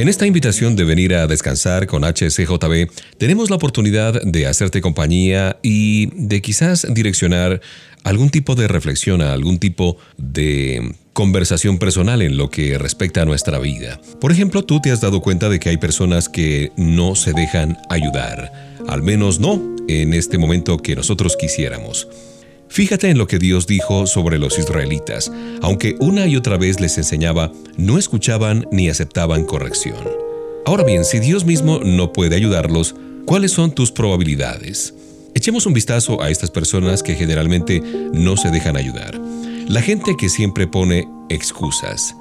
En esta invitación de venir a descansar con HCJB, tenemos la oportunidad de hacerte compañía y de quizás direccionar algún tipo de reflexión, a algún tipo de conversación personal en lo que respecta a nuestra vida. Por ejemplo, tú te has dado cuenta de que hay personas que no se dejan ayudar, al menos no en este momento que nosotros quisiéramos. Fíjate en lo que Dios dijo sobre los israelitas. Aunque una y otra vez les enseñaba, no escuchaban ni aceptaban corrección. Ahora bien, si Dios mismo no puede ayudarlos, ¿cuáles son tus probabilidades? Echemos un vistazo a estas personas que generalmente no se dejan ayudar. La gente que siempre pone excusas.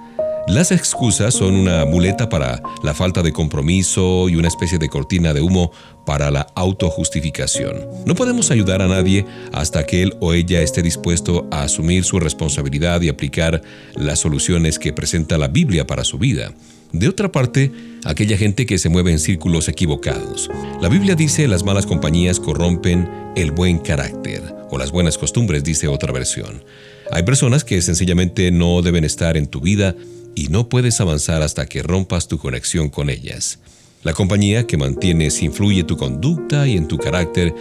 Las excusas son una muleta para la falta de compromiso y una especie de cortina de humo para la autojustificación. No podemos ayudar a nadie hasta que él o ella esté dispuesto a asumir su responsabilidad y aplicar las soluciones que presenta la Biblia para su vida. De otra parte, aquella gente que se mueve en círculos equivocados. La Biblia dice las malas compañías corrompen el buen carácter, o las buenas costumbres, dice otra versión. Hay personas que sencillamente no deben estar en tu vida y no puedes avanzar hasta que rompas tu conexión con ellas. La compañía que mantienes influye tu conducta y en tu carácter,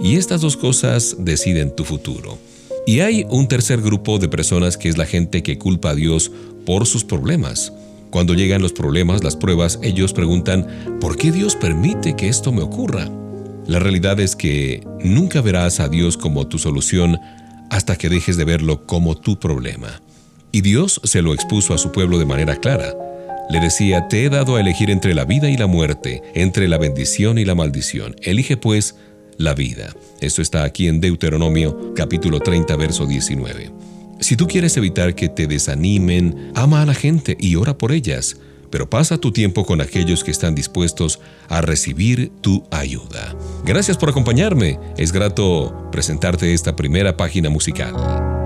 y estas dos cosas deciden tu futuro. Y hay un tercer grupo de personas que es la gente que culpa a Dios por sus problemas. Cuando llegan los problemas, las pruebas, ellos preguntan, ¿por qué Dios permite que esto me ocurra? La realidad es que nunca verás a Dios como tu solución hasta que dejes de verlo como tu problema. Y Dios se lo expuso a su pueblo de manera clara. Le decía, te he dado a elegir entre la vida y la muerte, entre la bendición y la maldición. Elige pues la vida. Esto está aquí en Deuteronomio capítulo 30, verso 19. Si tú quieres evitar que te desanimen, ama a la gente y ora por ellas, pero pasa tu tiempo con aquellos que están dispuestos a recibir tu ayuda. Gracias por acompañarme. Es grato presentarte esta primera página musical.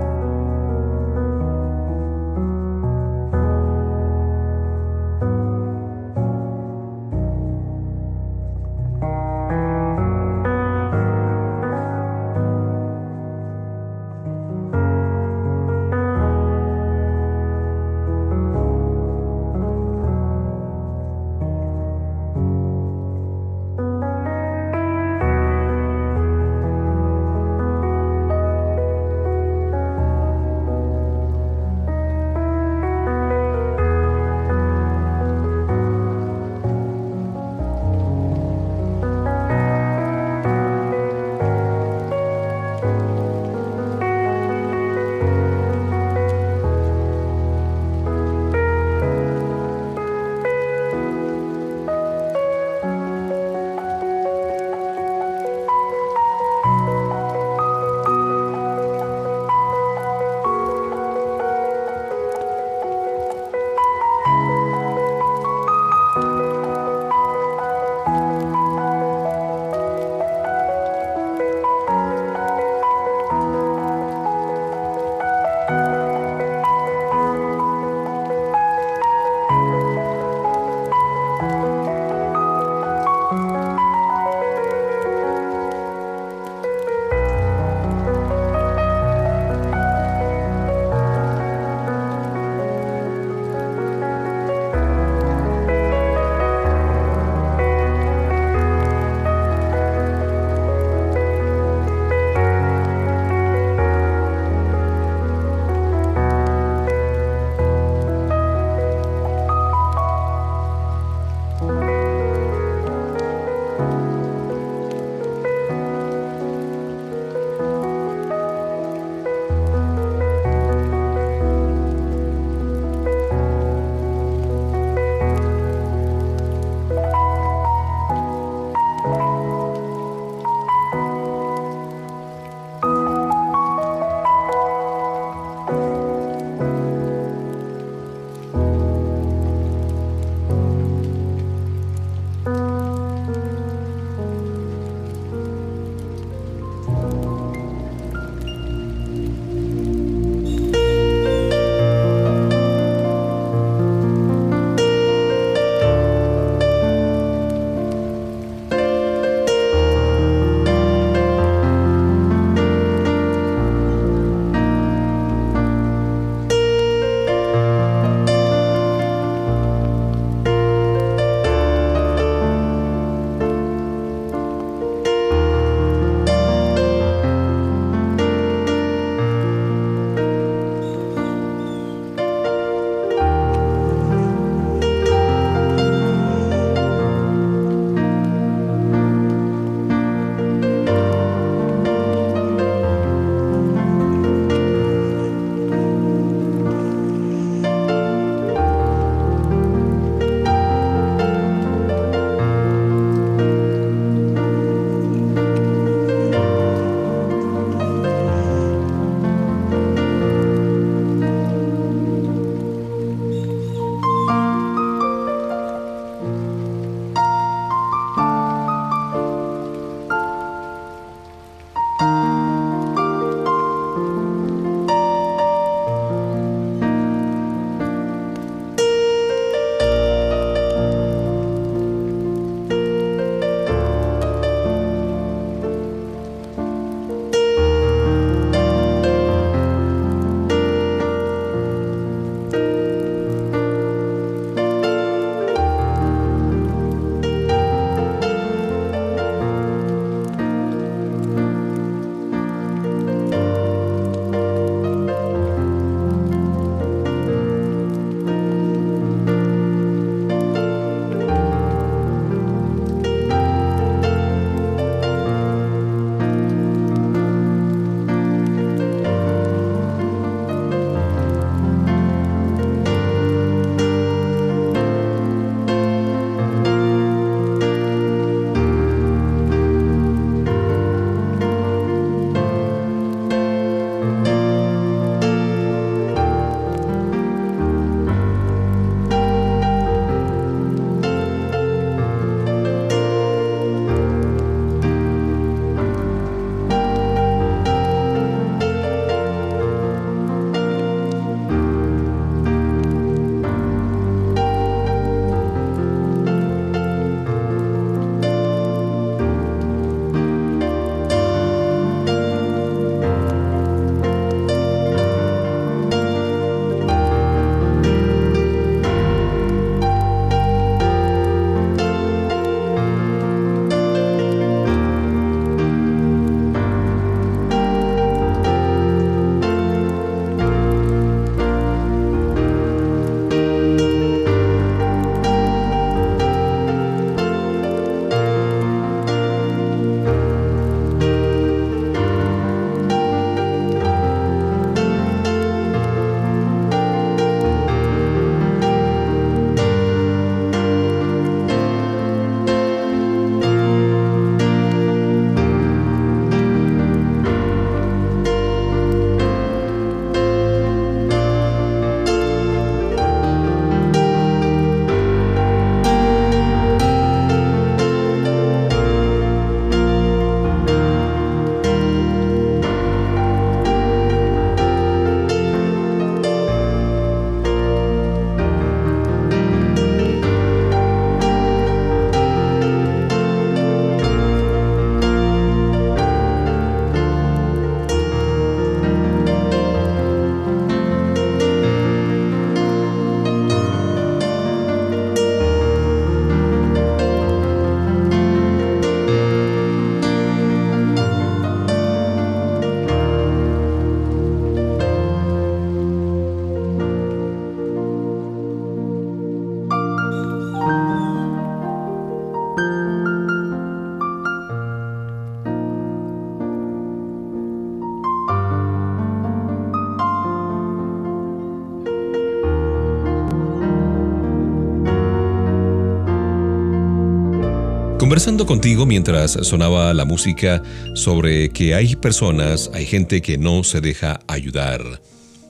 Conversando contigo mientras sonaba la música sobre que hay personas, hay gente que no se deja ayudar.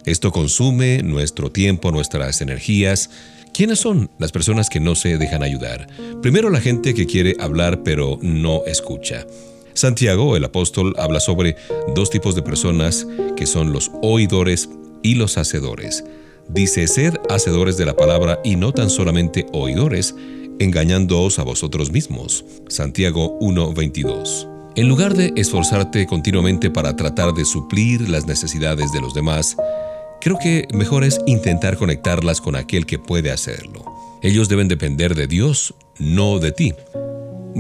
Esto consume nuestro tiempo, nuestras energías. ¿Quiénes son las personas que no se dejan ayudar? Primero la gente que quiere hablar pero no escucha. Santiago, el apóstol, habla sobre dos tipos de personas que son los oidores y los hacedores. Dice, sed hacedores de la palabra y no tan solamente oidores, engañándoos a vosotros mismos. Santiago 1:22. En lugar de esforzarte continuamente para tratar de suplir las necesidades de los demás, creo que mejor es intentar conectarlas con aquel que puede hacerlo. Ellos deben depender de Dios, no de ti.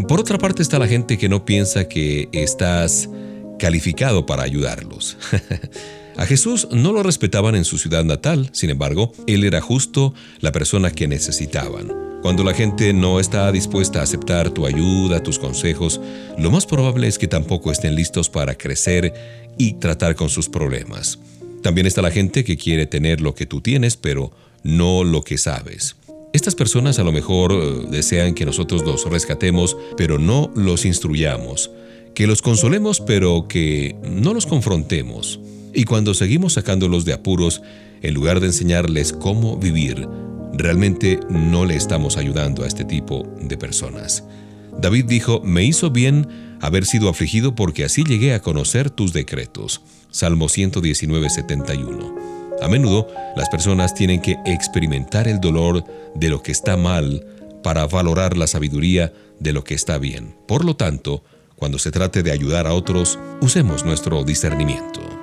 Por otra parte está la gente que no piensa que estás calificado para ayudarlos. A Jesús no lo respetaban en su ciudad natal, sin embargo, Él era justo la persona que necesitaban. Cuando la gente no está dispuesta a aceptar tu ayuda, tus consejos, lo más probable es que tampoco estén listos para crecer y tratar con sus problemas. También está la gente que quiere tener lo que tú tienes, pero no lo que sabes. Estas personas a lo mejor eh, desean que nosotros los rescatemos, pero no los instruyamos, que los consolemos, pero que no los confrontemos. Y cuando seguimos sacándolos de apuros, en lugar de enseñarles cómo vivir, realmente no le estamos ayudando a este tipo de personas. David dijo, me hizo bien haber sido afligido porque así llegué a conocer tus decretos. Salmo 119, 71. A menudo las personas tienen que experimentar el dolor de lo que está mal para valorar la sabiduría de lo que está bien. Por lo tanto, cuando se trate de ayudar a otros, usemos nuestro discernimiento.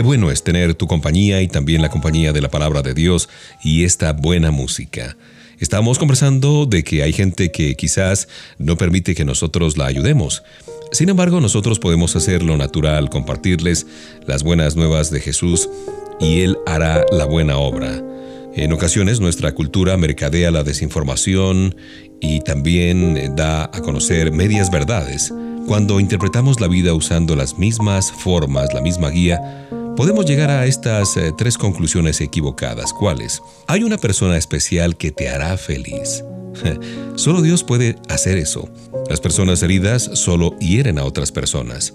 Qué bueno es tener tu compañía y también la compañía de la palabra de Dios y esta buena música. Estamos conversando de que hay gente que quizás no permite que nosotros la ayudemos. Sin embargo, nosotros podemos hacer lo natural, compartirles las buenas nuevas de Jesús y Él hará la buena obra. En ocasiones nuestra cultura mercadea la desinformación y también da a conocer medias verdades. Cuando interpretamos la vida usando las mismas formas, la misma guía, podemos llegar a estas eh, tres conclusiones equivocadas. ¿Cuáles? Hay una persona especial que te hará feliz. Solo Dios puede hacer eso. Las personas heridas solo hieren a otras personas.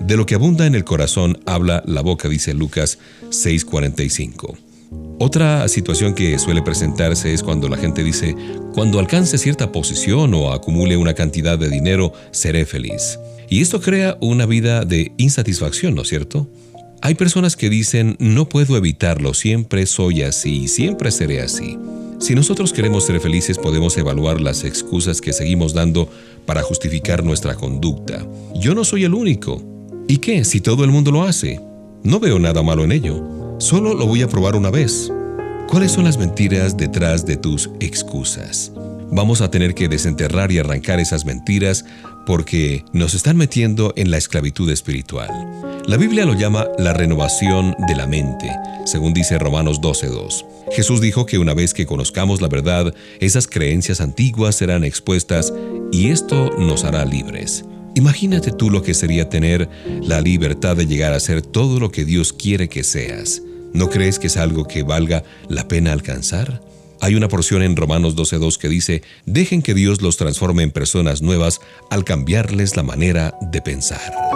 De lo que abunda en el corazón habla la boca, dice Lucas 6:45. Otra situación que suele presentarse es cuando la gente dice, cuando alcance cierta posición o acumule una cantidad de dinero, seré feliz. Y esto crea una vida de insatisfacción, ¿no es cierto? Hay personas que dicen, no puedo evitarlo, siempre soy así, siempre seré así. Si nosotros queremos ser felices podemos evaluar las excusas que seguimos dando para justificar nuestra conducta. Yo no soy el único. ¿Y qué si todo el mundo lo hace? No veo nada malo en ello. Solo lo voy a probar una vez. ¿Cuáles son las mentiras detrás de tus excusas? Vamos a tener que desenterrar y arrancar esas mentiras porque nos están metiendo en la esclavitud espiritual. La Biblia lo llama la renovación de la mente, según dice Romanos 12.2. Jesús dijo que una vez que conozcamos la verdad, esas creencias antiguas serán expuestas y esto nos hará libres. Imagínate tú lo que sería tener la libertad de llegar a ser todo lo que Dios quiere que seas. ¿No crees que es algo que valga la pena alcanzar? Hay una porción en Romanos 12.2 que dice, dejen que Dios los transforme en personas nuevas al cambiarles la manera de pensar.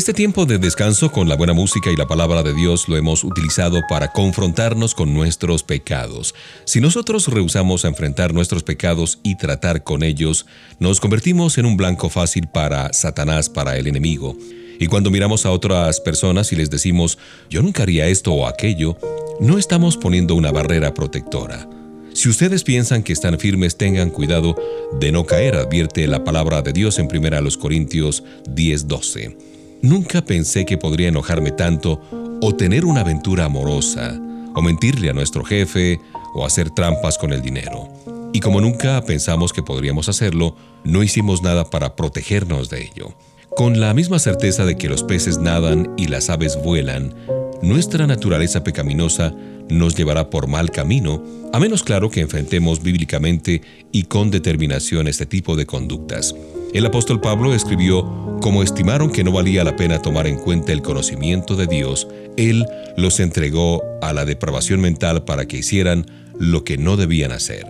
Este tiempo de descanso con la buena música y la palabra de Dios lo hemos utilizado para confrontarnos con nuestros pecados. Si nosotros rehusamos a enfrentar nuestros pecados y tratar con ellos, nos convertimos en un blanco fácil para Satanás, para el enemigo. Y cuando miramos a otras personas y les decimos, yo nunca haría esto o aquello, no estamos poniendo una barrera protectora. Si ustedes piensan que están firmes, tengan cuidado de no caer, advierte la palabra de Dios en 1 Corintios 10:12. Nunca pensé que podría enojarme tanto o tener una aventura amorosa, o mentirle a nuestro jefe, o hacer trampas con el dinero. Y como nunca pensamos que podríamos hacerlo, no hicimos nada para protegernos de ello. Con la misma certeza de que los peces nadan y las aves vuelan, nuestra naturaleza pecaminosa nos llevará por mal camino, a menos claro que enfrentemos bíblicamente y con determinación este tipo de conductas. El apóstol Pablo escribió, como estimaron que no valía la pena tomar en cuenta el conocimiento de Dios, Él los entregó a la depravación mental para que hicieran lo que no debían hacer.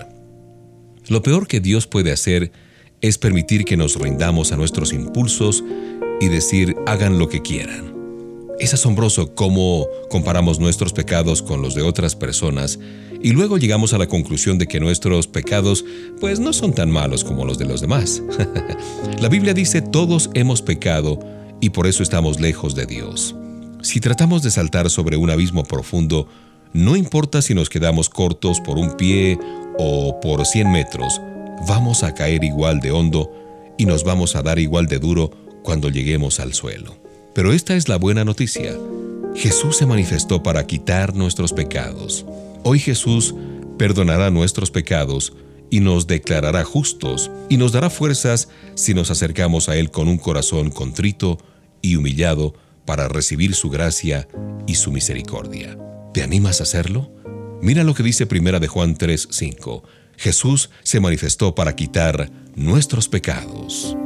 Lo peor que Dios puede hacer es permitir que nos rindamos a nuestros impulsos y decir hagan lo que quieran. Es asombroso cómo comparamos nuestros pecados con los de otras personas y luego llegamos a la conclusión de que nuestros pecados pues no son tan malos como los de los demás. la Biblia dice todos hemos pecado y por eso estamos lejos de Dios. Si tratamos de saltar sobre un abismo profundo, no importa si nos quedamos cortos por un pie o por 100 metros, vamos a caer igual de hondo y nos vamos a dar igual de duro cuando lleguemos al suelo. Pero esta es la buena noticia. Jesús se manifestó para quitar nuestros pecados. Hoy Jesús perdonará nuestros pecados y nos declarará justos y nos dará fuerzas si nos acercamos a Él con un corazón contrito y humillado para recibir su gracia y su misericordia. ¿Te animas a hacerlo? Mira lo que dice Primera de Juan 3:5. Jesús se manifestó para quitar nuestros pecados.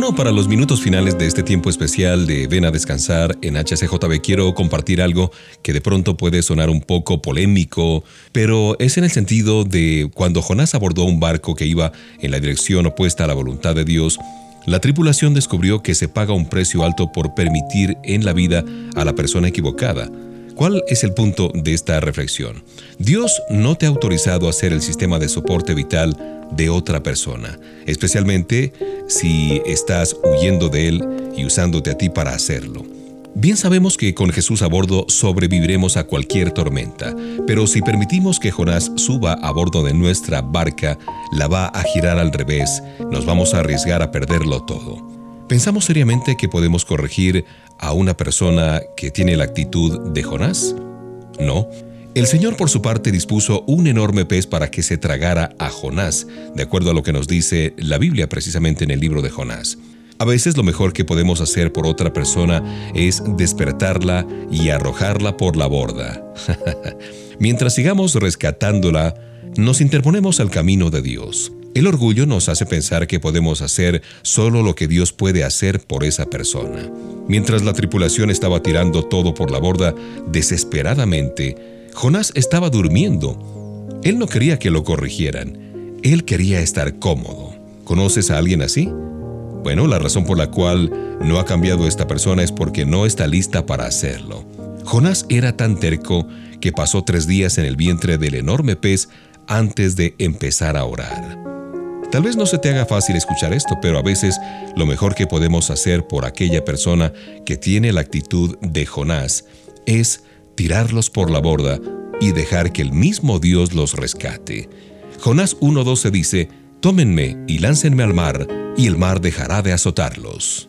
Bueno, para los minutos finales de este tiempo especial de Ven a descansar en HCJB quiero compartir algo que de pronto puede sonar un poco polémico, pero es en el sentido de cuando Jonás abordó un barco que iba en la dirección opuesta a la voluntad de Dios, la tripulación descubrió que se paga un precio alto por permitir en la vida a la persona equivocada. ¿Cuál es el punto de esta reflexión? Dios no te ha autorizado a ser el sistema de soporte vital de otra persona, especialmente si estás huyendo de él y usándote a ti para hacerlo. Bien sabemos que con Jesús a bordo sobreviviremos a cualquier tormenta, pero si permitimos que Jonás suba a bordo de nuestra barca, la va a girar al revés, nos vamos a arriesgar a perderlo todo. ¿Pensamos seriamente que podemos corregir a una persona que tiene la actitud de Jonás? No. El Señor por su parte dispuso un enorme pez para que se tragara a Jonás, de acuerdo a lo que nos dice la Biblia precisamente en el libro de Jonás. A veces lo mejor que podemos hacer por otra persona es despertarla y arrojarla por la borda. Mientras sigamos rescatándola, nos interponemos al camino de Dios. El orgullo nos hace pensar que podemos hacer solo lo que Dios puede hacer por esa persona. Mientras la tripulación estaba tirando todo por la borda desesperadamente, Jonás estaba durmiendo. Él no quería que lo corrigieran. Él quería estar cómodo. ¿Conoces a alguien así? Bueno, la razón por la cual no ha cambiado esta persona es porque no está lista para hacerlo. Jonás era tan terco que pasó tres días en el vientre del enorme pez antes de empezar a orar. Tal vez no se te haga fácil escuchar esto, pero a veces lo mejor que podemos hacer por aquella persona que tiene la actitud de Jonás es tirarlos por la borda y dejar que el mismo Dios los rescate. Jonás 1.12 dice, Tómenme y láncenme al mar, y el mar dejará de azotarlos.